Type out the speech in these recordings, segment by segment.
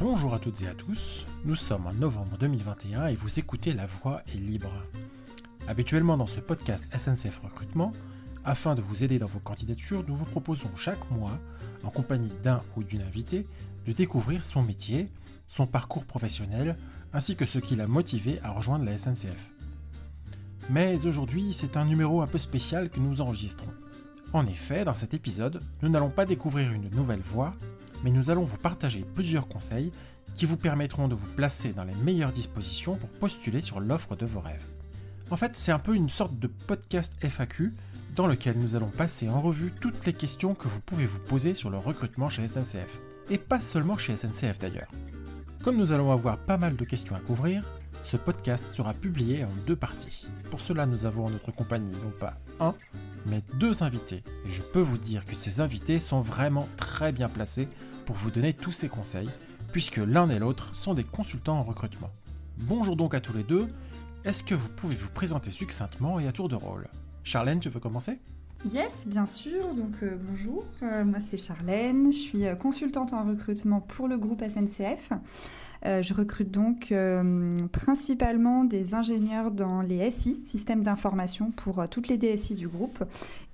Bonjour à toutes et à tous, nous sommes en novembre 2021 et vous écoutez La Voix est libre. Habituellement dans ce podcast SNCF Recrutement, afin de vous aider dans vos candidatures, nous vous proposons chaque mois, en compagnie d'un ou d'une invitée, de découvrir son métier, son parcours professionnel, ainsi que ce qui l'a motivé à rejoindre la SNCF. Mais aujourd'hui, c'est un numéro un peu spécial que nous enregistrons. En effet, dans cet épisode, nous n'allons pas découvrir une nouvelle voie, mais nous allons vous partager plusieurs conseils qui vous permettront de vous placer dans les meilleures dispositions pour postuler sur l'offre de vos rêves. En fait, c'est un peu une sorte de podcast FAQ dans lequel nous allons passer en revue toutes les questions que vous pouvez vous poser sur le recrutement chez SNCF. Et pas seulement chez SNCF d'ailleurs. Comme nous allons avoir pas mal de questions à couvrir, ce podcast sera publié en deux parties. Pour cela, nous avons en notre compagnie non pas un, mais deux invités. Et je peux vous dire que ces invités sont vraiment très bien placés pour vous donner tous ces conseils, puisque l'un et l'autre sont des consultants en recrutement. Bonjour donc à tous les deux. Est-ce que vous pouvez vous présenter succinctement et à tour de rôle? Charlène, tu veux commencer? Yes, bien sûr. Donc euh, bonjour, euh, moi c'est Charlène, je suis euh, consultante en recrutement pour le groupe SNCF. je recrute donc principalement des ingénieurs dans les SI, systèmes d'information, pour toutes les DSI du groupe.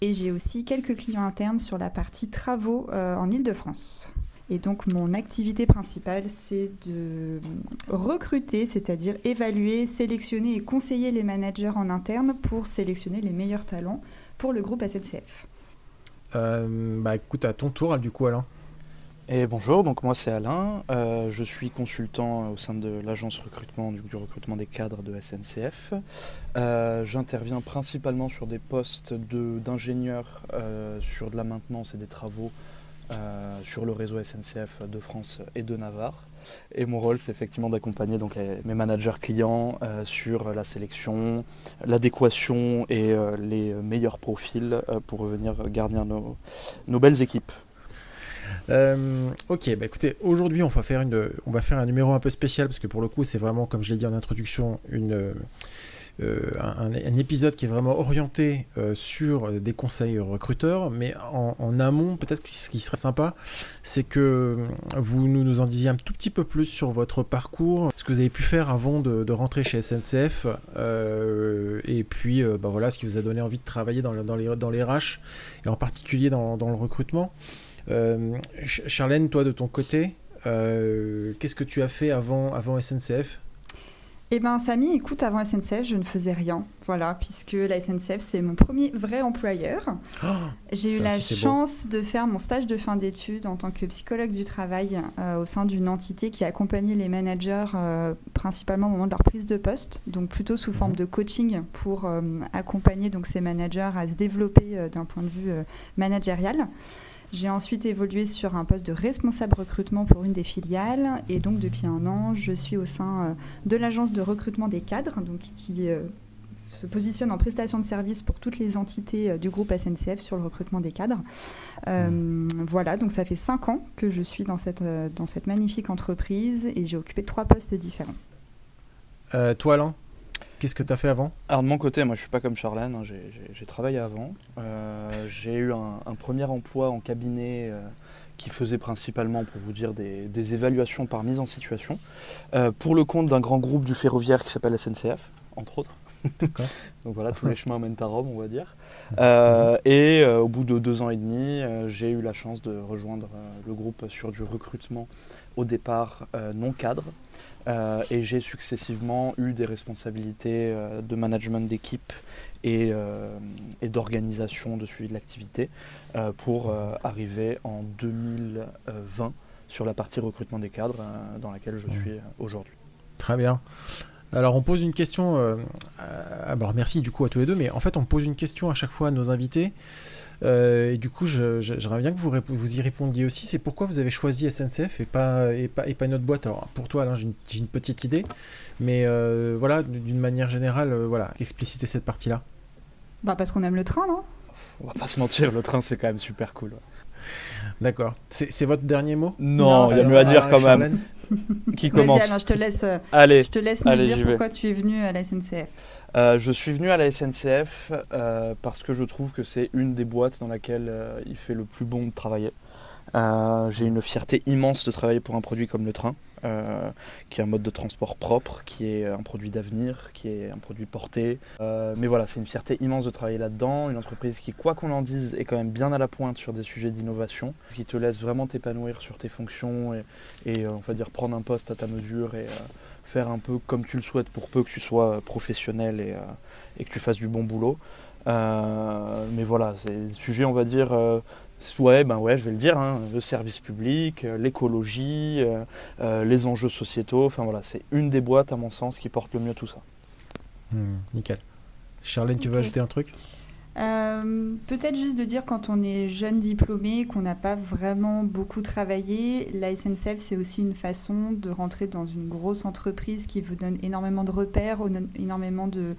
Et j'ai aussi quelques clients internes sur la partie travaux en Ile-de-France. Et donc mon activité principale, c'est de recruter, c'est-à-dire évaluer, sélectionner et conseiller les managers en interne pour sélectionner les meilleurs talents pour le groupe SNCF. Euh, bah écoute, à ton tour, du coup, Alain. Et bonjour, donc moi c'est Alain, euh, je suis consultant au sein de l'agence recrutement du, recrutement des cadres de SNCF. Euh, j'interviens principalement sur des postes d'ingénieurs sur de la maintenance et des travaux sur le réseau SNCF de France et de Navarre. Et mon rôle, c'est effectivement d'accompagner donc mes managers clients euh, sur la sélection, l'adéquation et euh, les meilleurs profils euh, pour venir garnir nos, nos belles équipes. ok, bah écoutez, aujourd'hui on va faire une, on va faire un numéro un peu spécial parce que pour le coup c'est vraiment, comme je l'ai dit en introduction, une euh, un, épisode qui est vraiment orienté euh, sur des conseils recruteurs, mais en, amont, peut-être ce qui serait sympa, c'est que vous nous, en disiez un tout petit peu plus sur votre parcours, ce que vous avez pu faire avant de, rentrer chez SNCF, euh, et puis bah voilà, ce qui vous a donné envie de travailler dans, dans, les, dans les RH, et en particulier dans, dans le recrutement. Charlène, toi de ton côté, qu'est-ce que tu as fait avant, avant SNCF eh bien, Samy, écoute, avant SNCF, je ne faisais rien. Voilà, puisque la SNCF, c'est mon premier vrai employeur. Oh, J'ai eu la chance de faire mon stage de fin d'études en tant que psychologue du travail euh, au sein d'une entité qui accompagnait les managers euh, principalement au moment de leur prise de poste, donc plutôt sous forme mhm. de coaching pour euh, accompagner donc ces managers à se développer d'un point de vue managérial. J'ai ensuite évolué sur un poste de responsable recrutement pour une des filiales et donc depuis un an, je suis au sein euh, de l'agence de recrutement des cadres, donc qui euh, se positionne en prestation de service pour toutes les entités euh, du groupe SNCF sur le recrutement des cadres. Voilà, donc ça fait cinq ans que je suis dans cette, dans cette magnifique entreprise et j'ai occupé trois postes différents. toi, Alain? Qu'est-ce que tu as fait avant? Alors de mon côté, moi je suis pas comme Charlène, hein, j'ai travaillé avant. Euh, j'ai eu un, premier emploi en cabinet euh, qui faisait principalement, pour vous dire, des, évaluations par mise en situation, euh, pour le compte d'un grand groupe du ferroviaire qui s'appelle SNCF, entre autres. Donc voilà, tous les chemins mènent à Rome, on va dire. et au bout de deux ans et demi, j'ai eu la chance de rejoindre le groupe sur du recrutement au départ non cadre. Euh, et j'ai successivement eu des responsabilités euh, de management d'équipe et, euh, et d'organisation de suivi de l'activité pour arriver en 2020 sur la partie recrutement des cadres dans laquelle je suis aujourd'hui. Très bien. Alors on pose une question, alors merci du coup à tous les deux, mais en fait on pose une question à chaque fois à nos invités. Euh, et du coup, j'aimerais bien que vous, vous y répondiez aussi. C'est pourquoi vous avez choisi SNCF et pas, et pas, et pas une autre boîte? Alors, pour toi, Alain, j'ai une, petite idée. Mais euh, voilà, d'une manière générale, euh, voilà, expliciter cette partie-là. Bah, parce qu'on aime le train, non? On va pas se mentir, le train, c'est quand même super cool. D'accord. C'est votre dernier mot? Non, il y a mieux à dire quand même. Qui commence Alain, je te laisse, allez, je te laisse me dire pourquoi tu es venu à la SNCF. Euh, je suis venu à la SNCF euh, parce que je trouve que c'est une des boîtes dans laquelle euh, il fait le plus bon de travailler. Euh, j'ai une fierté immense de travailler pour un produit comme le train, euh, qui est un mode de transport propre, qui est un produit d'avenir, qui est un produit porté. Euh, mais voilà, c'est une fierté immense de travailler là-dedans, une entreprise qui, quoi qu'on en dise, est quand même bien à la pointe sur des sujets d'innovation, ce qui te laisse vraiment t'épanouir sur tes fonctions et, on va dire prendre un poste à ta mesure et faire un peu comme tu le souhaites pour peu que tu sois professionnel et, que tu fasses du bon boulot. mais voilà, c'est des sujets, on va dire, Ouais, ben ouais, je vais le dire, hein, le service public, euh, l'écologie, euh, euh, les enjeux sociétaux, enfin voilà, c'est une des boîtes à mon sens qui porte le mieux tout ça. Hmm, nickel. Charlène, tu veux ajouter un truc? Peut-être juste de dire quand on est jeune diplômé, qu'on n'a pas vraiment beaucoup travaillé, la SNCF c'est aussi une façon de rentrer dans une grosse entreprise qui vous donne énormément de repères, énormément de,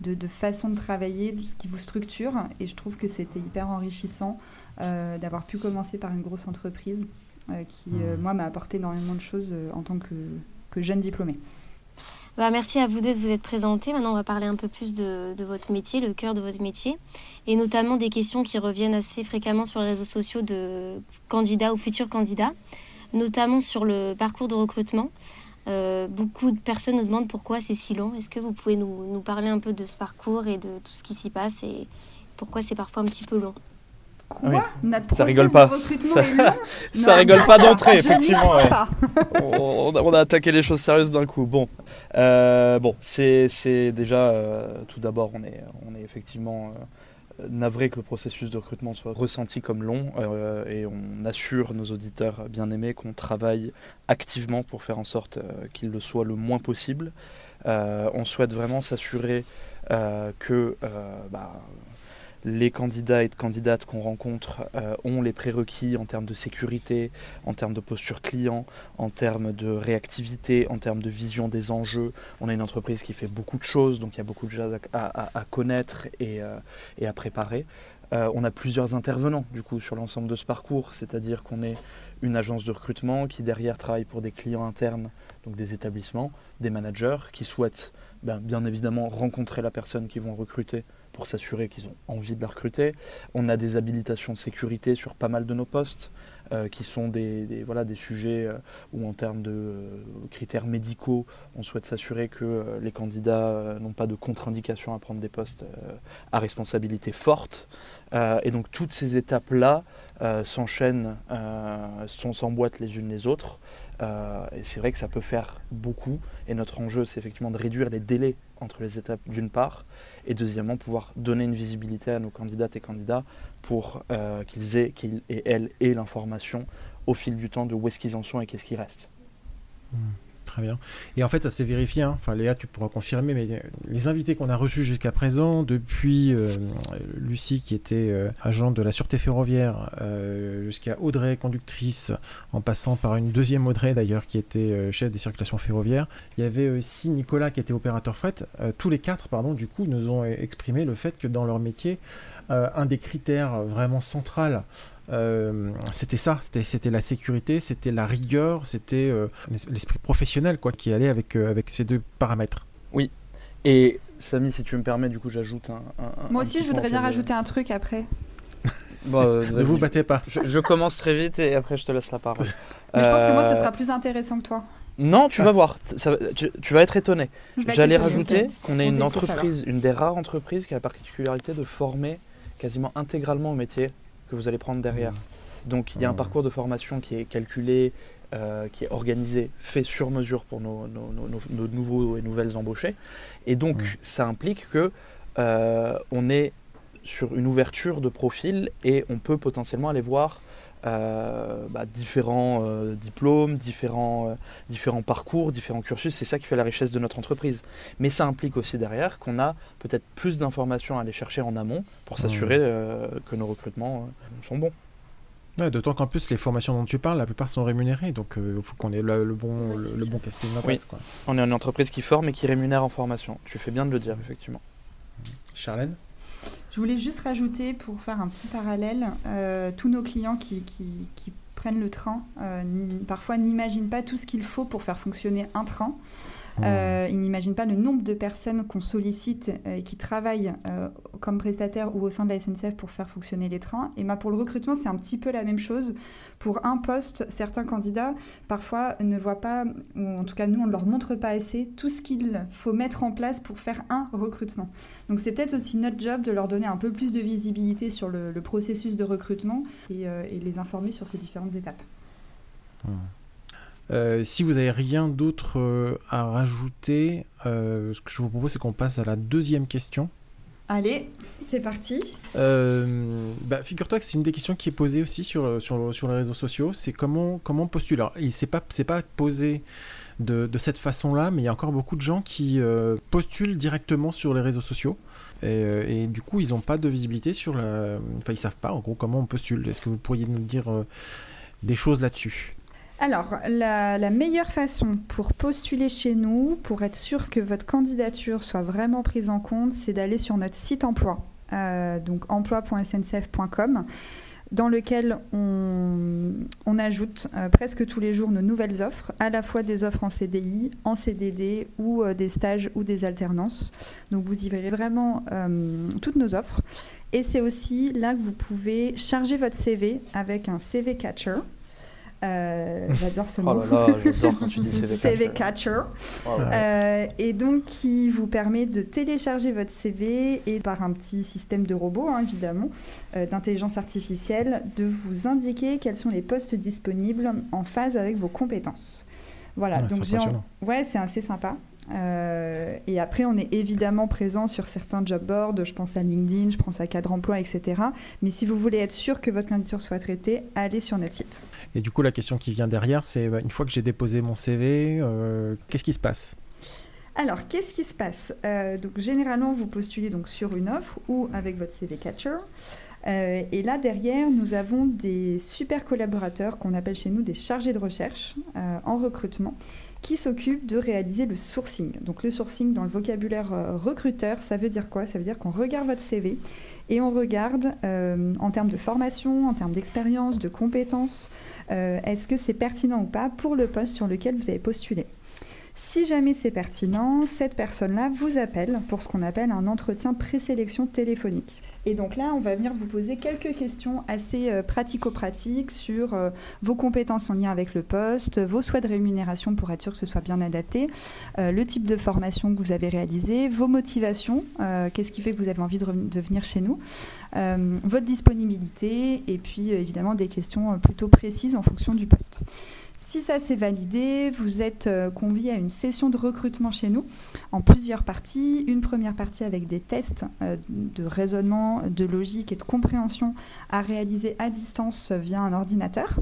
de, de façons de travailler, ce qui vous structure. Et je trouve que c'était hyper enrichissant euh, d'avoir pu commencer par une grosse entreprise euh, qui, euh, mmh. moi, m'a apporté énormément de choses en tant que, que jeune diplômée. Bah, merci à vous deux de vous être présentés. Maintenant, on va parler un peu plus de, votre métier, le cœur de votre métier, et notamment des questions qui reviennent assez fréquemment sur les réseaux sociaux de candidats ou futurs candidats, notamment sur le parcours de recrutement. beaucoup de personnes nous demandent pourquoi c'est si long. Est-ce que vous pouvez nous, parler un peu de ce parcours et de tout ce qui s'y passe et pourquoi c'est parfois un petit peu long? Quoi Notre ça rigole pas. ça, ça rigole pas d'entrée, effectivement. on, a attaqué les choses sérieuses d'un coup. Bon, euh, bon, c'est déjà euh, tout d'abord, on est, on est effectivement euh, navré que le processus de recrutement soit ressenti comme long et on assure nos auditeurs bien aimés qu'on travaille activement pour faire en sorte qu'il le soit le moins possible. on souhaite vraiment s'assurer que bah, les candidats et candidates qu'on rencontre euh, ont les prérequis en termes de sécurité, en termes de posture client, en termes de réactivité, en termes de vision des enjeux. On a une entreprise qui fait beaucoup de choses, donc il y a beaucoup de choses à, connaître et, euh, à préparer. Euh, on a plusieurs intervenants du coup sur l'ensemble de ce parcours, c'est-à-dire qu'on est une agence de recrutement qui derrière travaille pour des clients internes, donc des établissements, des managers qui souhaitent ben, bien évidemment rencontrer la personne qu'ils vont recruter pour s'assurer qu'ils ont envie de la recruter. On a des habilitations de sécurité sur pas mal de nos postes. Euh, qui sont des, voilà, des sujets euh, où en termes de euh, critères médicaux, on souhaite s'assurer que les candidats n'ont pas de contre-indication à prendre des postes à responsabilité forte. et donc toutes ces étapes-là s'enchaînent, s'emboîtent les unes les autres. et c'est vrai que ça peut faire beaucoup. Et notre enjeu, c'est effectivement de réduire les délais entre les étapes d'une part, et deuxièmement pouvoir donner une visibilité à nos candidates et candidats pour euh, qu'ils aient, qu'ils et elles aient l'information au fil du temps de où est-ce qu'ils en sont et qu'est-ce qui reste. Mmh. Très bien. Et en fait, ça s'est vérifié. Hein. Enfin, Léa, tu pourras confirmer, mais les invités qu'on a reçus jusqu'à présent, depuis euh, Lucie, qui était euh, agent de la sûreté ferroviaire, euh, jusqu'à Audrey, conductrice, en passant par une deuxième Audrey d'ailleurs, qui était chef des circulations ferroviaires. Il y avait aussi Nicolas, qui était opérateur fret. tous les quatre, pardon, du coup, nous ont exprimé le fait que dans leur métier, un des critères vraiment centrales euh, c'était ça, c'était la sécurité, c'était la rigueur, c'était euh, l'esprit professionnel quoi, qui allait avec, euh, avec ces deux paramètres. Oui, et Samy, si tu me permets, du coup, j'ajoute un, Moi aussi, je voudrais bien rajouter un truc après. ne vous battez pas. Je, commence très vite et après, je te laisse la parole. Mais je pense que moi, ce sera plus intéressant que toi. Non, tu vas voir, tu, vas être étonné. J'allais rajouter qu'on est une entreprise, une des rares entreprises qui a la particularité de former quasiment intégralement au métier que vous allez prendre derrière. Mmh. Donc il y a un mmh. parcours de formation qui est calculé, euh, qui est organisé, fait sur mesure pour nos, nouveaux et nouvelles embauchés. Et donc mmh. ça implique que euh, on est sur une ouverture de profil et on peut potentiellement aller voir euh, bah, différents euh, diplômes, différents, euh, différents parcours, différents cursus. C'est ça qui fait la richesse de notre entreprise. Mais ça implique aussi derrière qu'on a peut-être plus d'informations à aller chercher en amont pour s'assurer que nos recrutements sont bons. D'autant qu'en plus, les formations dont tu parles, la plupart sont rémunérées. Donc, il faut qu'on ait le, bon, le, bon casting oui. On est une entreprise qui forme et qui rémunère en formation. Tu fais bien de le dire, effectivement. Charlène? Je voulais juste rajouter, pour faire un petit parallèle, euh, tous nos clients qui, prennent le train, euh, parfois n'imaginent pas tout ce qu'il faut pour faire fonctionner un train. Euh, ils n'imaginent pas le nombre de personnes qu'on sollicite et qui travaillent comme prestataires ou au sein de la SNCF pour faire fonctionner les trains. Et bah, pour le recrutement, c'est un petit peu la même chose. Pour un poste, certains candidats, parfois, ne voient pas, ou en tout cas, nous, on ne leur montre pas assez tout ce qu'il faut mettre en place pour faire un recrutement. Donc, c'est peut-être aussi notre job de leur donner un peu plus de visibilité sur le, processus de recrutement et, les informer sur ces différentes étapes. Mmh. Euh, si vous n'avez rien d'autre euh, à rajouter, euh, ce que je vous propose, c'est qu'on passe à la deuxième question. Allez, c'est parti. Bah, figure-toi que c'est une des questions qui est posée aussi sur, sur, sur les réseaux sociaux. C'est comment, comment postuler. Alors, il ne pas, pas posé de, de cette façon-là, mais il y a encore beaucoup de gens qui postulent directement sur les réseaux sociaux. Et, et du coup, ils n'ont pas de visibilité sur la. Enfin, ils savent pas en gros comment on postule. Est-ce que vous pourriez nous dire des choses là-dessus? Alors, la, meilleure façon pour postuler chez nous, pour être sûr que votre candidature soit vraiment prise en compte, c'est d'aller sur notre site emploi, euh, donc emploi.sncf.com, dans lequel on, ajoute euh, presque tous les jours nos nouvelles offres, à la fois des offres en CDI, en CDD ou euh, des stages ou des alternances. Donc vous y verrez vraiment toutes nos offres. Et c'est aussi là que vous pouvez charger votre CV avec un CV Catcher. Euh, j'adore ce mot. Oh là là, j'adore quand tu dis CV, CV Catcher. Oh euh, et donc, qui vous permet de télécharger votre CV et par un petit système de robot, hein, évidemment, euh, d'intelligence artificielle, de vous indiquer quels sont les postes disponibles en phase avec vos compétences. Voilà, donc j'ai ouais, c'est assez sympa. Euh, et après, on est évidemment présent sur certains job boards, je pense à LinkedIn, je pense à Cadre Emploi, etc. Mais si vous voulez être sûr que votre candidature soit traitée, allez sur notre site. Et du coup, la question qui vient derrière, c'est bah, une fois que j'ai déposé mon CV, euh, qu'est-ce qui se passe? Alors, qu'est-ce qui se passe? Euh, Donc, généralement, vous postulez donc sur une offre ou avec votre CV Catcher. et là, derrière, nous avons des super collaborateurs qu'on appelle chez nous des chargés de recherche en recrutement qui s'occupe de réaliser le sourcing. Donc le sourcing dans le vocabulaire euh, recruteur, ça veut dire quoi? Ça veut dire qu'on regarde votre CV et on regarde euh, en termes de formation, en termes d'expérience, de compétences, euh, est-ce que c'est pertinent ou pas pour le poste sur lequel vous avez postulé? Si jamais c'est pertinent, cette personne-là vous appelle pour ce qu'on appelle un entretien présélection téléphonique. Et donc là, on va venir vous poser quelques questions assez euh, pratico-pratiques sur euh, vos compétences en lien avec le poste, vos souhaits de rémunération pour être sûr que ce soit bien adapté, euh, le type de formation que vous avez réalisé, vos motivations, qu'est-ce qui fait que vous avez envie de, de venir chez nous, votre disponibilité et puis évidemment des questions plutôt précises en fonction du poste. Si ça s'est validé, vous êtes euh, convié à une session de recrutement chez nous en plusieurs parties. Une première partie avec des tests euh, de raisonnement, de logique et de compréhension à réaliser à distance via un ordinateur.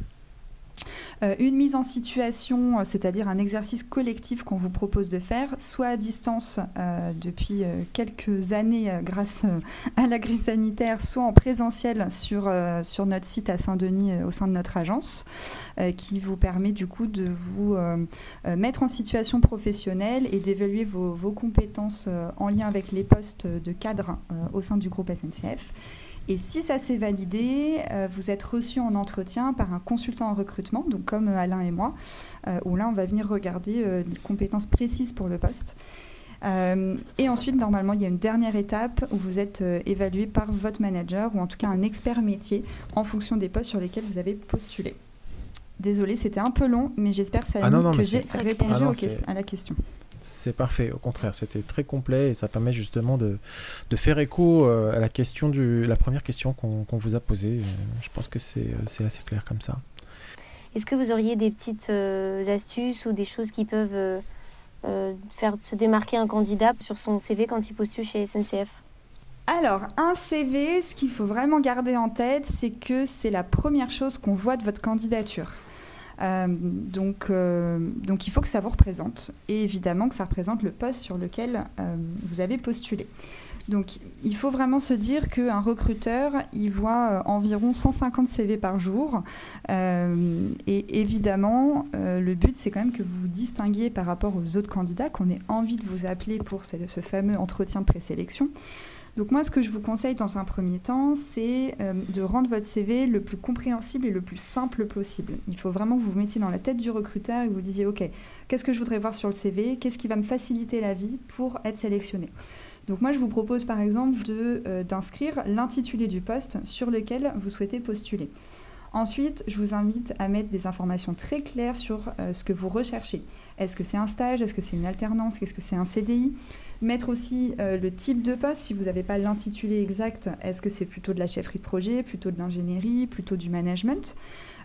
Euh, une mise en situation, euh, c'est-à-dire un exercice collectif qu'on vous propose de faire, soit à distance euh, depuis quelques années grâce à la crise sanitaire, soit en présentiel sur, notre site à Saint-Denis au sein de notre agence, qui vous permet du coup de vous mettre en situation professionnelle et d'évaluer vos, compétences en lien avec les postes de cadre au sein du groupe SNCF. Et si ça s'est validé, euh, vous êtes reçu en entretien par un consultant en recrutement, donc comme euh, Alain et moi, euh, où là, on va venir regarder les compétences précises pour le poste. et ensuite, normalement, il y a une dernière étape où vous êtes évalué par votre manager ou en tout cas un expert métier en fonction des postes sur lesquels vous avez postulé. Désolée, c'était un peu long, mais j'espère ah que j'ai répondu ah à la question. C'est parfait, au contraire, c'était très complet et ça permet justement de, de faire écho euh, à la question du, la première question qu'on vous a posée. Euh, je pense que c'est assez clair comme ça. Est-ce que vous auriez des petites euh, astuces ou des choses qui peuvent faire se démarquer un candidat sur son CV quand il postule chez SNCF alors, un CV, ce qu'il faut vraiment garder en tête, c'est que c'est la première chose qu'on voit de votre candidature. Euh, donc, euh, donc il faut que ça vous représente et évidemment que ça représente le poste sur lequel euh, vous avez postulé. Donc il faut vraiment se dire qu'un recruteur, il voit environ 150 CV par jour. et évidemment, le but, c'est quand même que vous vous distinguiez par rapport aux autres candidats, qu'on ait envie de vous appeler pour ce, ce fameux entretien de présélection. Donc moi, ce que je vous conseille dans un premier temps, c'est euh, de rendre votre CV le plus compréhensible et le plus simple possible. Il faut vraiment que vous vous mettiez dans la tête du recruteur et que vous disiez, OK, qu'est-ce que je voudrais voir sur le CV Qu'est-ce qui va me faciliter la vie pour être sélectionné? Donc moi, je vous propose par exemple euh, d'inscrire l'intitulé du poste sur lequel vous souhaitez postuler. Ensuite, je vous invite à mettre des informations très claires sur euh, ce que vous recherchez. Est-ce que c'est un stage? Est-ce que c'est une alternance? Est-ce que c'est un CDI Mettre aussi euh, le type de poste, si vous n'avez pas l'intitulé exact, est-ce que c'est plutôt de la chefferie de projet, plutôt de l'ingénierie, plutôt du management,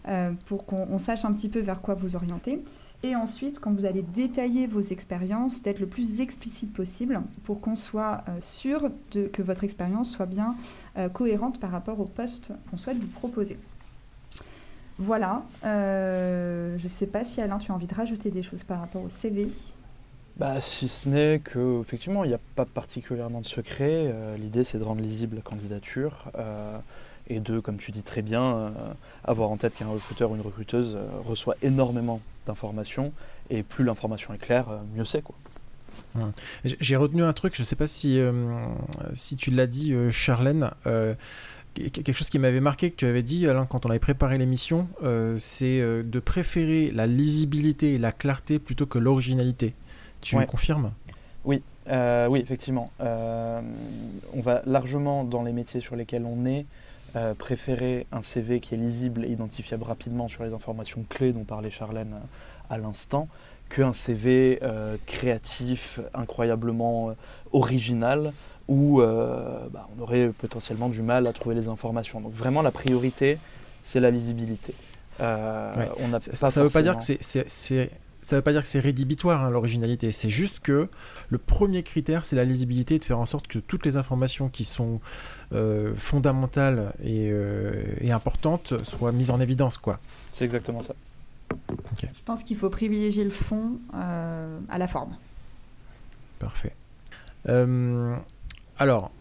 euh, pour qu'on sache un petit peu vers quoi vous orienter. Et ensuite, quand vous allez détailler vos expériences, d'être le plus explicite possible pour qu'on soit sûr que votre expérience soit bien cohérente par rapport au poste qu'on souhaite vous proposer. Voilà. je ne sais pas si Alain, tu as envie de rajouter des choses par rapport au CV. Bah, si ce n'est que effectivement, il n'y a pas particulièrement de secret. Euh, l'idée, c'est de rendre lisible la candidature euh, et de, comme tu dis très bien, euh, avoir en tête qu'un recruteur ou une recruteuse reçoit énormément d'informations et plus l'information est claire, mieux c'est quoi. J'ai retenu un truc, je ne sais pas si, si tu l'as dit, Charlène quelque chose qui m'avait marqué que tu avais dit Alain quand on avait préparé l'émission, c'est de préférer la lisibilité et la clarté plutôt que l'originalité. Tu confirmes? Oui, euh, oui, effectivement. Euh, on va largement dans les métiers sur lesquels on est euh, préférer un CV qui est lisible et identifiable rapidement sur les informations clés dont parlait Charlène à l'instant, qu'un CV créatif, incroyablement original, où bah, on aurait potentiellement du mal à trouver les informations. Donc vraiment la priorité, c'est la lisibilité. On a ça ne veut pas dire que c'est ça ne veut pas dire que c'est rédhibitoire hein, l'originalité, c'est juste que le premier critère c'est la lisibilité, de faire en sorte que toutes les informations qui sont euh, fondamentales euh, et, importantes soient mises en évidence. quoi. C'est exactement ça. Je pense qu'il faut privilégier le fond euh, à la forme. Parfait. Alors,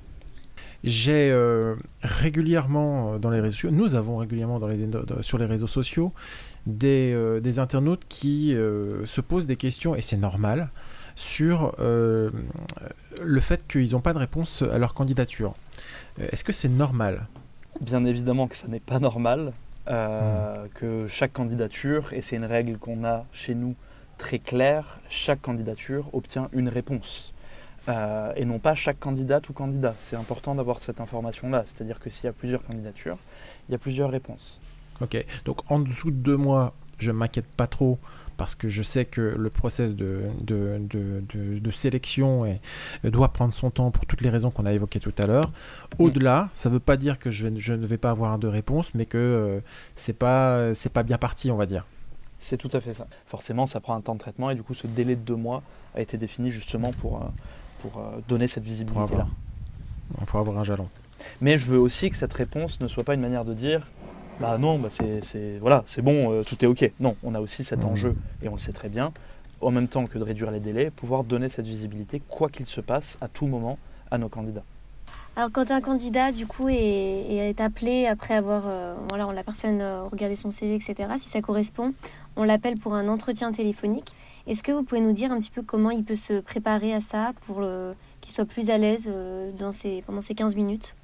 j'ai régulièrement dans les réseaux nous avons régulièrement dans les, sur les réseaux sociaux euh, des, internautes qui euh, se posent des questions, et c'est normal, sur euh, le fait qu'ils n'ont pas de réponse à leur candidature. Est-ce que c'est normal? Bien évidemment que ça n'est pas normal, hmm. que chaque candidature, et c'est une règle qu'on a chez nous très claire, chaque candidature obtient une réponse. Et non pas chaque candidat ou candidat. C'est important d'avoir cette information-là. C'est-à-dire que s'il y a plusieurs candidatures, il y a plusieurs réponses. Ok, donc en dessous de deux mois, je m'inquiète pas trop parce que je sais que le process de, de, de, sélection doit prendre son temps pour toutes les raisons qu'on a évoquées tout à l'heure. Au-delà, ça ne veut pas dire que je, je, ne vais pas avoir de réponse, mais que euh, c'est pas c'est pas bien parti, on va dire. C'est tout à fait ça. Forcément, ça prend un temps de traitement et du coup, ce délai de deux mois a été défini justement pour, euh, pour euh, donner cette visibilité-là. Pour avoir un jalon. Mais je veux aussi que cette réponse ne soit pas une manière de dire bah non, bah c'est voilà, c'est bon, euh, tout est ok. Non, on a aussi cet mmh. enjeu, et on le sait très bien, en même temps que de réduire les délais, pouvoir donner cette visibilité, quoi qu'il se passe, à tout moment, à nos candidats. Alors quand un candidat du coup est, est appelé après avoir, euh, voilà, la personne euh, regardé son CV, etc., si ça correspond, on l'appelle pour un entretien téléphonique. Est-ce que vous pouvez nous dire un petit peu comment il peut se préparer à ça pour qu'il soit plus à l'aise dans ces, pendant ces 15 minutes?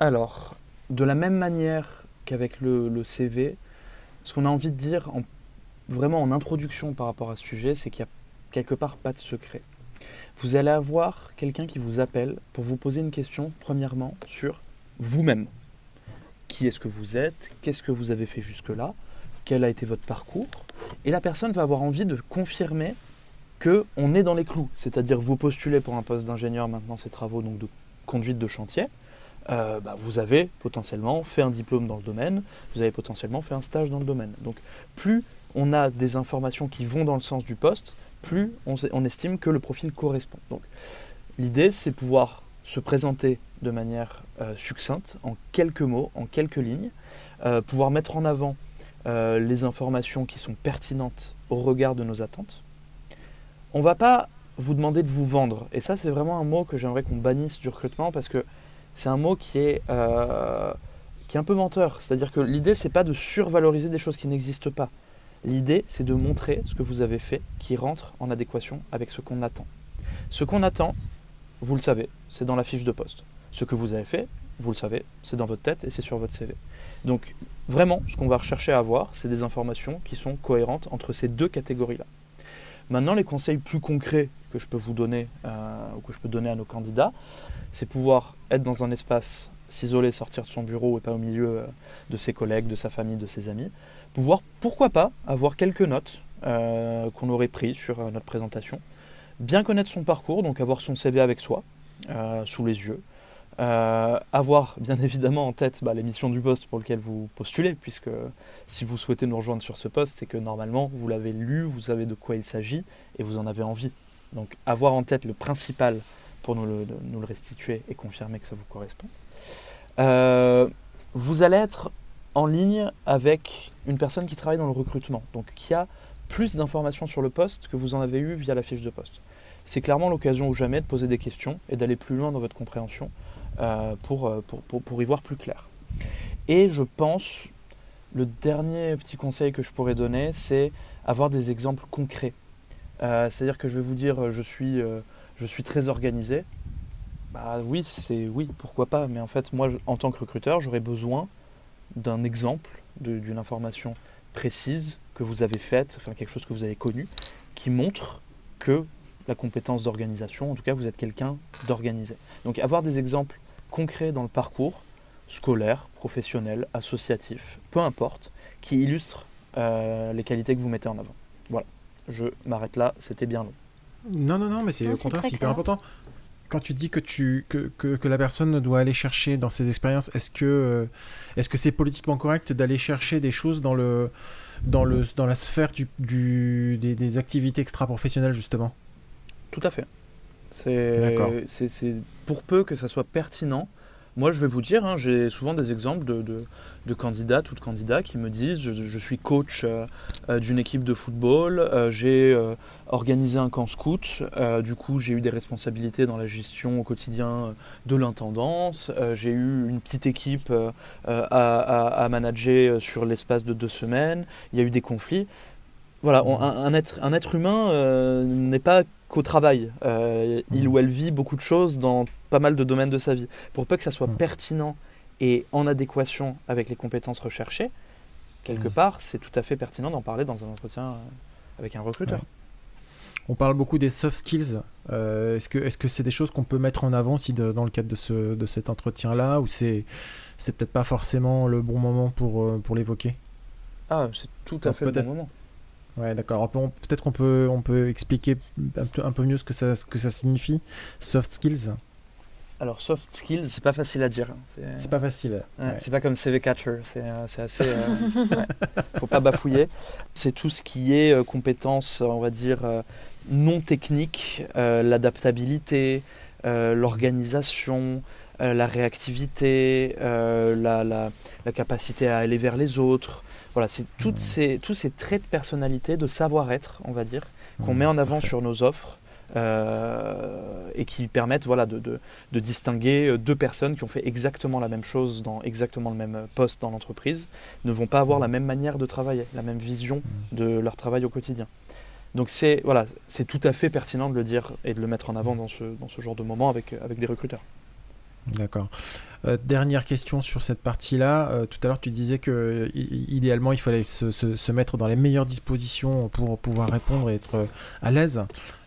Alors, de la même manière qu'avec le, CV. Ce qu'on a envie de dire vraiment en introduction par rapport à ce sujet, c'est qu'il n'y a quelque part pas de secret. Vous allez avoir quelqu'un qui vous appelle pour vous poser une question, premièrement, sur vous-même. Qui est-ce que vous êtes? Qu'est-ce que vous avez fait jusque-là? Quel a été votre parcours? Et la personne va avoir envie de confirmer que on est dans les clous. C'est-à-dire vous postulez pour un poste d'ingénieur maintenant ces travaux de conduite de chantier. Euh, bah, vous avez potentiellement fait un diplôme dans le domaine, vous avez potentiellement fait un stage dans le domaine. Donc plus on a des informations qui vont dans le sens du poste, plus on, estime que le profil correspond. Donc l'idée c'est pouvoir se présenter de manière euh, succincte, en quelques mots, en quelques lignes, euh, pouvoir mettre en avant les informations qui sont pertinentes au regard de nos attentes. On ne va pas vous demander de vous vendre, et ça c'est vraiment un mot que j'aimerais qu'on bannisse du recrutement parce que c'est un mot qui est, euh, qui est un peu menteur. C'est-à-dire que l'idée, c'est pas de survaloriser des choses qui n'existent pas. L'idée, c'est de montrer ce que vous avez fait qui rentre en adéquation avec ce qu'on attend. Ce qu'on attend, vous le savez, c'est dans la fiche de poste. Ce que vous avez fait, vous le savez, c'est dans votre tête et c'est sur votre CV. Donc vraiment, ce qu'on va rechercher à avoir, c'est des informations qui sont cohérentes entre ces deux catégories-là. Maintenant, les conseils plus concrets que je peux vous donner euh, ou que je peux donner à nos candidats, c'est pouvoir être dans un espace, s'isoler, sortir de son bureau et pas au milieu euh, de ses collègues, de sa famille, de ses amis. Pouvoir, pourquoi pas, avoir quelques notes euh, qu'on aurait prises sur notre présentation. Bien connaître son parcours, donc avoir son CV avec soi, sous les yeux, euh, avoir bien évidemment en tête bah, l'émission du poste pour lequel vous postulez, puisque si vous souhaitez nous rejoindre sur ce poste, c'est que normalement vous l'avez lu, vous savez de quoi il s'agit et vous en avez envie. Donc avoir en tête le principal pour nous le, restituer et confirmer que ça vous correspond. Euh, vous allez être en ligne avec une personne qui travaille dans le recrutement, donc qui a plus d'informations sur le poste que vous en avez eu via la fiche de poste. C'est clairement l'occasion ou jamais de poser des questions et d'aller plus loin dans votre compréhension pour, pour, pour, pour, y voir plus clair. Et je pense, le dernier petit conseil que je pourrais donner, c'est avoir des exemples concrets. Euh, c'est-à-dire que je vais vous dire, je suis, euh, je suis très organisé. Bah oui, c'est oui, pourquoi pas. Mais en fait, moi, en tant que recruteur, j'aurais besoin d'un exemple, d'une information précise que vous avez faite, enfin quelque chose que vous avez connu, qui montre que la compétence d'organisation, en tout cas, vous êtes quelqu'un d'organisé. Donc avoir des exemples concret dans le parcours scolaire, professionnel, associatif, peu importe, qui illustre euh, les qualités que vous mettez en avant. Voilà, je m'arrête là, c'était bien long. Non, non, non, mais c'est au contraire, c'est hyper important. Quand tu dis que, tu, que, que, la personne doit aller chercher dans ses expériences, est-ce que euh, est-ce que c'est politiquement correct d'aller chercher des choses dans, le, dans, le, dans la sphère du, du des, des activités extra-professionnelles, justement? Tout à fait. C'est pour peu que ça soit pertinent. Moi, je vais vous dire, hein, j'ai souvent des exemples de, de, de, candidats, toutes candidats, qui me disent je, suis coach euh, euh, d'une équipe de football, euh, j'ai organisé un camp scout, du coup j'ai eu des responsabilités dans la gestion au quotidien de l'intendance, j'ai eu une petite équipe à, à, manager sur l'espace de deux semaines, il y a eu des conflits. Voilà, un, être, un être humain n'est pas qu'au travail. Euh, il mhm. ou elle vit beaucoup de choses dans pas mal de domaines de sa vie. Pour peu que ça soit mhm. pertinent et en adéquation avec les compétences recherchées, quelque mhm. part, c'est tout à fait pertinent d'en parler dans un entretien euh, avec un recruteur. On parle beaucoup des soft skills. Euh, est-ce que c'est -ce c'est des choses qu'on peut mettre en avant si dans le cadre de, ce, de cet entretien-là ou c'est peut-être pas forcément le bon moment pour, pour l'évoquer? Ah, c'est tout à fait le bon moment. Ouais, d'accord. Peut-être qu'on peut, on peut expliquer un peu, mieux ce que ça, ce que ça signifie, soft skills. Alors, soft skills, c'est pas facile à dire. C'est pas facile. C'est pas comme CV Catcher. C'est euh, assez. Euh, faut pas bafouiller. C'est tout ce qui est euh, compétences, on va dire, non techniques, l'adaptabilité, l'organisation, la réactivité, la, la, la, capacité à aller vers les autres, voilà, c'est toutes ces, tous ces traits de personnalité, de savoir-être, on va dire, qu'on met en avant sur nos offres. Euh, et qui permettent voilà, de, de, de, distinguer euh, deux personnes qui ont fait exactement la même chose dans exactement le même poste dans l'entreprise, ne vont pas avoir la même manière de travailler, la même vision de leur travail au quotidien. Donc c'est voilà, tout à fait pertinent de le dire et de le mettre en avant dans ce, dans ce genre de moment avec, avec des recruteurs. D'accord. Euh, dernière question sur cette partie-là. Euh, tout à l'heure, tu disais que idéalement, il fallait se, mettre dans les meilleures dispositions pour pouvoir répondre et être à l'aise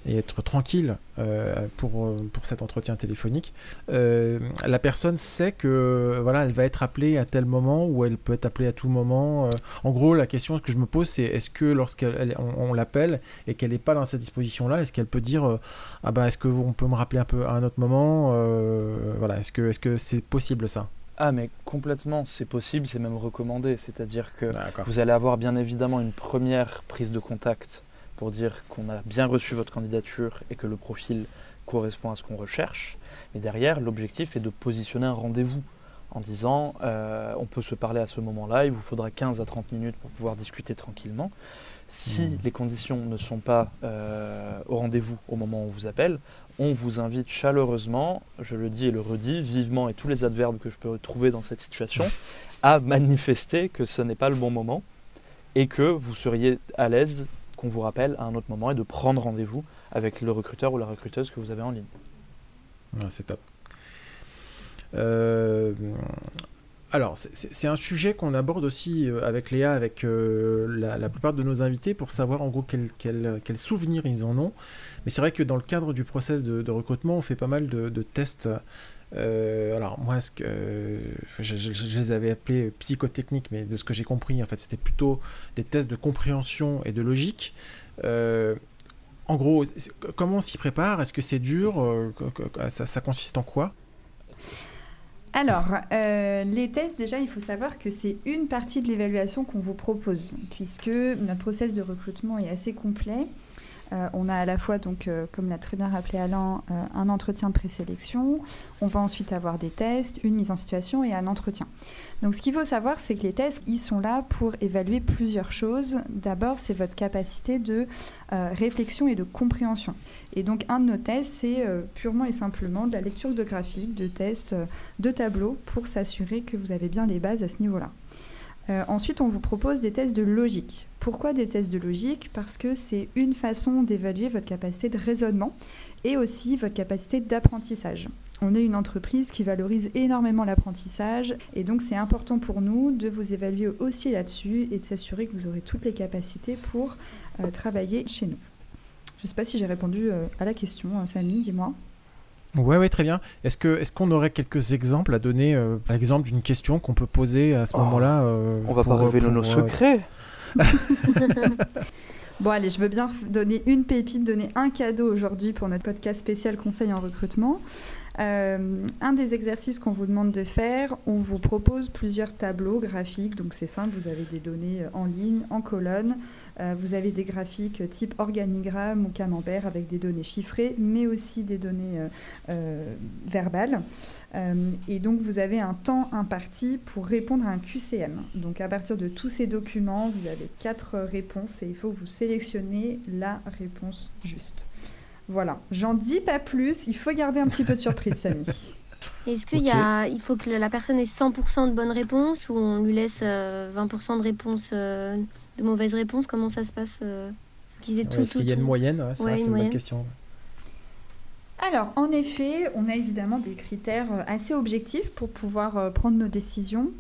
et être tranquille euh, pour, euh, pour cet entretien téléphonique. Euh, la personne sait que voilà, elle va être appelée à tel moment ou elle peut être appelée à tout moment. en gros, la question que je me pose, c'est est-ce que lorsqu'on on, l'appelle et qu'elle n'est pas dans cette disposition-là, est-ce qu'elle peut dire ah bah est-ce qu'on peut me rappeler un peu à un autre moment Voilà, est-ce que est-ce que c'est possible ça? Ah mais complètement, c'est possible, c'est même recommandé. C'est-à-dire que vous allez avoir bien évidemment une première prise de contact pour dire qu'on a bien reçu votre candidature et que le profil correspond à ce qu'on recherche. Mais derrière, l'objectif est de positionner un rendez-vous en disant euh, on peut se parler à ce moment-là, il vous faudra 15 à 30 minutes pour pouvoir discuter tranquillement. Si mmh. les conditions ne sont pas euh, au rendez-vous au moment où on vous appelle, on vous invite chaleureusement, je le dis et le redis, vivement et tous les adverbes que je peux trouver dans cette situation, à manifester que ce n'est pas le bon moment et que vous seriez à l'aise qu'on vous rappelle à un autre moment et de prendre rendez-vous avec le recruteur ou la recruteuse que vous avez en ligne. c'est top. alors, c'est un sujet qu'on aborde aussi avec Léa, avec la, plupart de nos invités, pour savoir en gros quels quel, souvenirs ils en ont. Mais c'est vrai que dans le cadre du process de, recrutement, on fait pas mal de, tests. Alors moi, ce que, je, les avais appelés psychotechniques, mais de ce que j'ai compris, en fait, c'était plutôt des tests de compréhension et de logique. En gros, comment on s'y prépare? Est-ce que c'est dur? Euh, ça, consiste en quoi? Alors, euh, les tests, déjà, il faut savoir que c'est une partie de l'évaluation qu'on vous propose, puisque notre process de recrutement est assez complet. Euh, on a à la fois, donc, euh, comme l'a très bien rappelé Alain, euh, un entretien de présélection. On va ensuite avoir des tests, une mise en situation et un entretien. Donc, ce qu'il faut savoir, c'est que les tests, ils sont là pour évaluer plusieurs choses. D'abord, c'est votre capacité de réflexion et de compréhension. Et donc, un de nos tests, c'est purement et simplement de la lecture de graphique, de tests, de tableaux pour s'assurer que vous avez bien les bases à ce niveau-là. Euh, ensuite, on vous propose des tests de logique. Pourquoi des tests de logique? Parce que c'est une façon d'évaluer votre capacité de raisonnement et aussi votre capacité d'apprentissage. On est une entreprise qui valorise énormément l'apprentissage et donc c'est important pour nous de vous évaluer aussi là-dessus et de s'assurer que vous aurez toutes les capacités pour euh, travailler chez nous. Je ne sais pas si j'ai répondu euh, à la question, Samy, dis-moi. Ouais, ouais, très bien. Est-ce que est-ce qu'on aurait quelques exemples à donner, euh, par exemple d'une question qu'on peut poser à ce oh, moment-là euh, On va pas révéler nos euh, secrets. bon, allez, je veux bien donner une pépite, donner un cadeau aujourd'hui pour notre podcast spécial conseil en recrutement. Un des exercices qu'on vous demande de faire, on vous propose plusieurs tableaux graphiques. Donc c'est simple, vous avez des données en ligne, en colonne. Euh, vous avez des graphiques type organigramme ou camembert avec des données chiffrées, mais aussi des données euh, euh, verbales. et donc, vous avez un temps imparti pour répondre à un QCM. Donc, à partir de tous ces documents, vous avez quatre réponses et il faut vous sélectionnez la réponse juste. Voilà, j'en dis pas plus, il faut garder un petit peu de surprise, Samy. Est-ce qu'il il faut que la personne ait 100% de bonnes réponses ou on lui laisse 20% de réponses de mauvaises réponses? Comment ça se passe euh, Est-ce qu'il y a une moyenne? C'est une, bonne question. Alors, en effet, on a évidemment des critères euh, assez objectifs pour pouvoir euh, prendre nos décisions.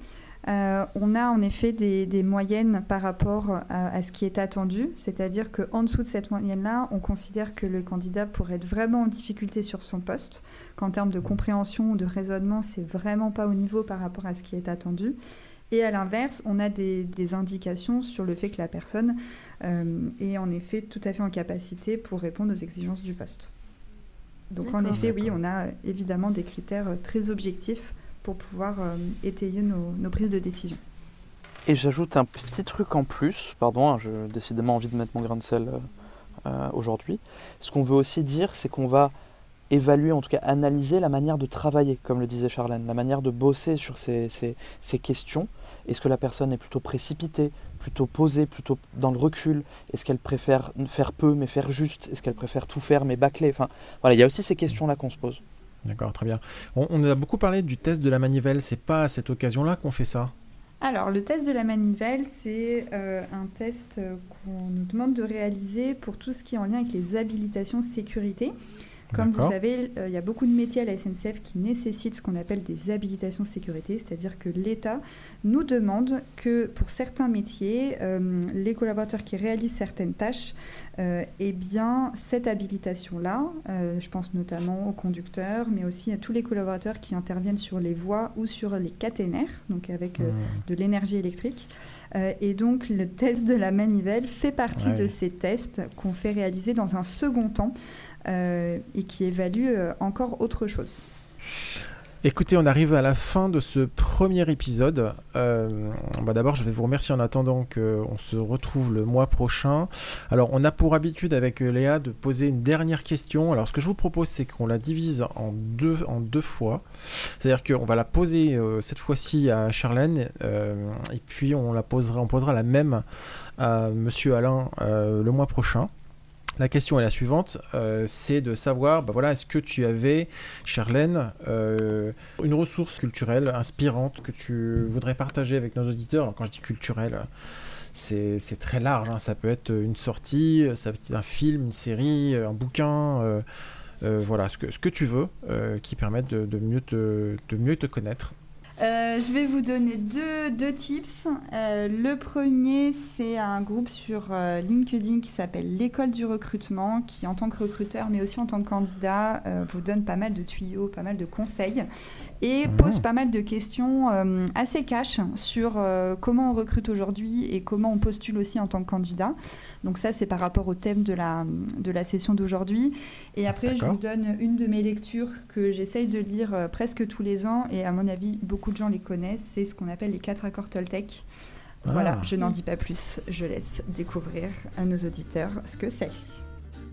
On a en effet des, moyennes par rapport à, ce qui est attendu, c'est-à-dire qu'en dessous de cette moyenne-là, on considère que le candidat pourrait être vraiment en difficulté sur son poste, qu'en termes de compréhension ou de raisonnement, c'est vraiment pas au niveau par rapport à ce qui est attendu. Et à l'inverse, on a des, indications sur le fait que la personne euh, est en effet tout à fait en capacité pour répondre aux exigences du poste. Donc en effet, oui, on a évidemment des critères très objectifs pour pouvoir euh, étayer nos, prises de décision. Et j'ajoute un petit truc en plus, pardon, hein, j'ai décidément envie de mettre mon grain de sel euh, aujourd'hui. Ce qu'on veut aussi dire, c'est qu'on va évaluer, en tout cas analyser la manière de travailler, comme le disait Charlène, la manière de bosser sur ces, ces, questions. Est-ce que la personne est plutôt précipitée, plutôt posée, plutôt dans le recul? Est-ce qu'elle préfère faire peu mais faire juste? Est-ce qu'elle préfère tout faire mais bâcler? Enfin, voilà, il y a aussi ces questions-là qu'on se pose. D'accord, très bien. On, a beaucoup parlé du test de la manivelle. C'est pas à cette occasion-là qu'on fait ça? Alors, le test de la manivelle, c'est euh, un test qu'on nous demande de réaliser pour tout ce qui est en lien avec les habilitations sécurité. Comme vous savez, euh, il y a beaucoup de métiers à la SNCF qui nécessitent ce qu'on appelle des habilitations sécurité, c'est-à-dire que l'État nous demande que pour certains métiers, euh, les collaborateurs qui réalisent certaines tâches, euh, eh bien, cette habilitation-là, je pense notamment aux conducteurs, mais aussi à tous les collaborateurs qui interviennent sur les voies ou sur les caténaires, donc avec mmh. de l'énergie électrique. et donc, le test de la manivelle fait partie de ces tests qu'on fait réaliser dans un second temps. Euh, et qui évalue euh, encore autre chose. Écoutez, on arrive à la fin de ce premier épisode. Euh, bah D'abord, je vais vous remercier en attendant qu'on se retrouve le mois prochain. Alors, on a pour habitude avec Léa de poser une dernière question. Alors, ce que je vous propose, c'est qu'on la divise en deux, en deux fois. C'est-à-dire qu'on va la poser cette fois-ci à Charlène, et puis on, la posera, on posera la même à Monsieur Alain le mois prochain. La question est la suivante, euh, c'est de savoir, bah voilà, est-ce que tu avais, Charlène, euh, une ressource culturelle inspirante que tu voudrais partager avec nos auditeurs? Alors quand je dis culturelle, c'est très large, hein. ça peut être une sortie, ça peut être un film, une série, un bouquin, voilà, ce que, ce que tu veux, qui mieux de mieux te connaître euh, je vais vous donner deux, tips. Euh, le premier, c'est un groupe sur euh, LinkedIn qui s'appelle l'école du recrutement, qui en tant que recruteur, mais aussi en tant que candidat, vous donne pas mal de tuyaux, pas mal de conseils et mhm. pose pas mal de questions assez cash sur comment on recrute aujourd'hui et comment on postule aussi en tant que candidat. Donc ça, c'est par rapport au thème de la, de la session d'aujourd'hui. Et après, je vous donne une de mes lectures que j'essaye de lire presque tous les ans et à mon avis, beaucoup de gens les connaissent, c'est ce qu'on appelle les quatre accords Toltec. Voilà, ah. je n'en dis pas plus, je laisse découvrir à nos auditeurs ce que c'est.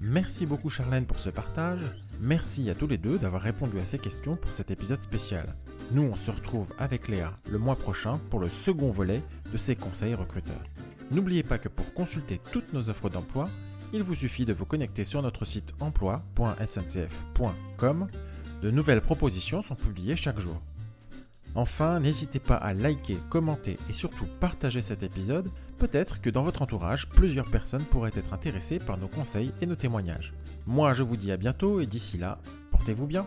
Merci beaucoup Charlène pour ce partage. Merci à tous les deux d'avoir répondu à ces questions pour cet épisode spécial. Nous, on se retrouve avec Léa le mois prochain pour le second volet de ces conseils recruteurs. N'oubliez pas que pour consulter toutes nos offres d'emploi, il vous suffit de vous connecter sur notre site emploi.sncf.com. De nouvelles propositions sont publiées chaque jour. Enfin, n'hésitez pas à liker, commenter et surtout partager cet épisode. Peut-être que dans votre entourage, plusieurs personnes pourraient être intéressées par nos conseils et nos témoignages. Moi, je vous dis à bientôt et d'ici là, portez-vous bien.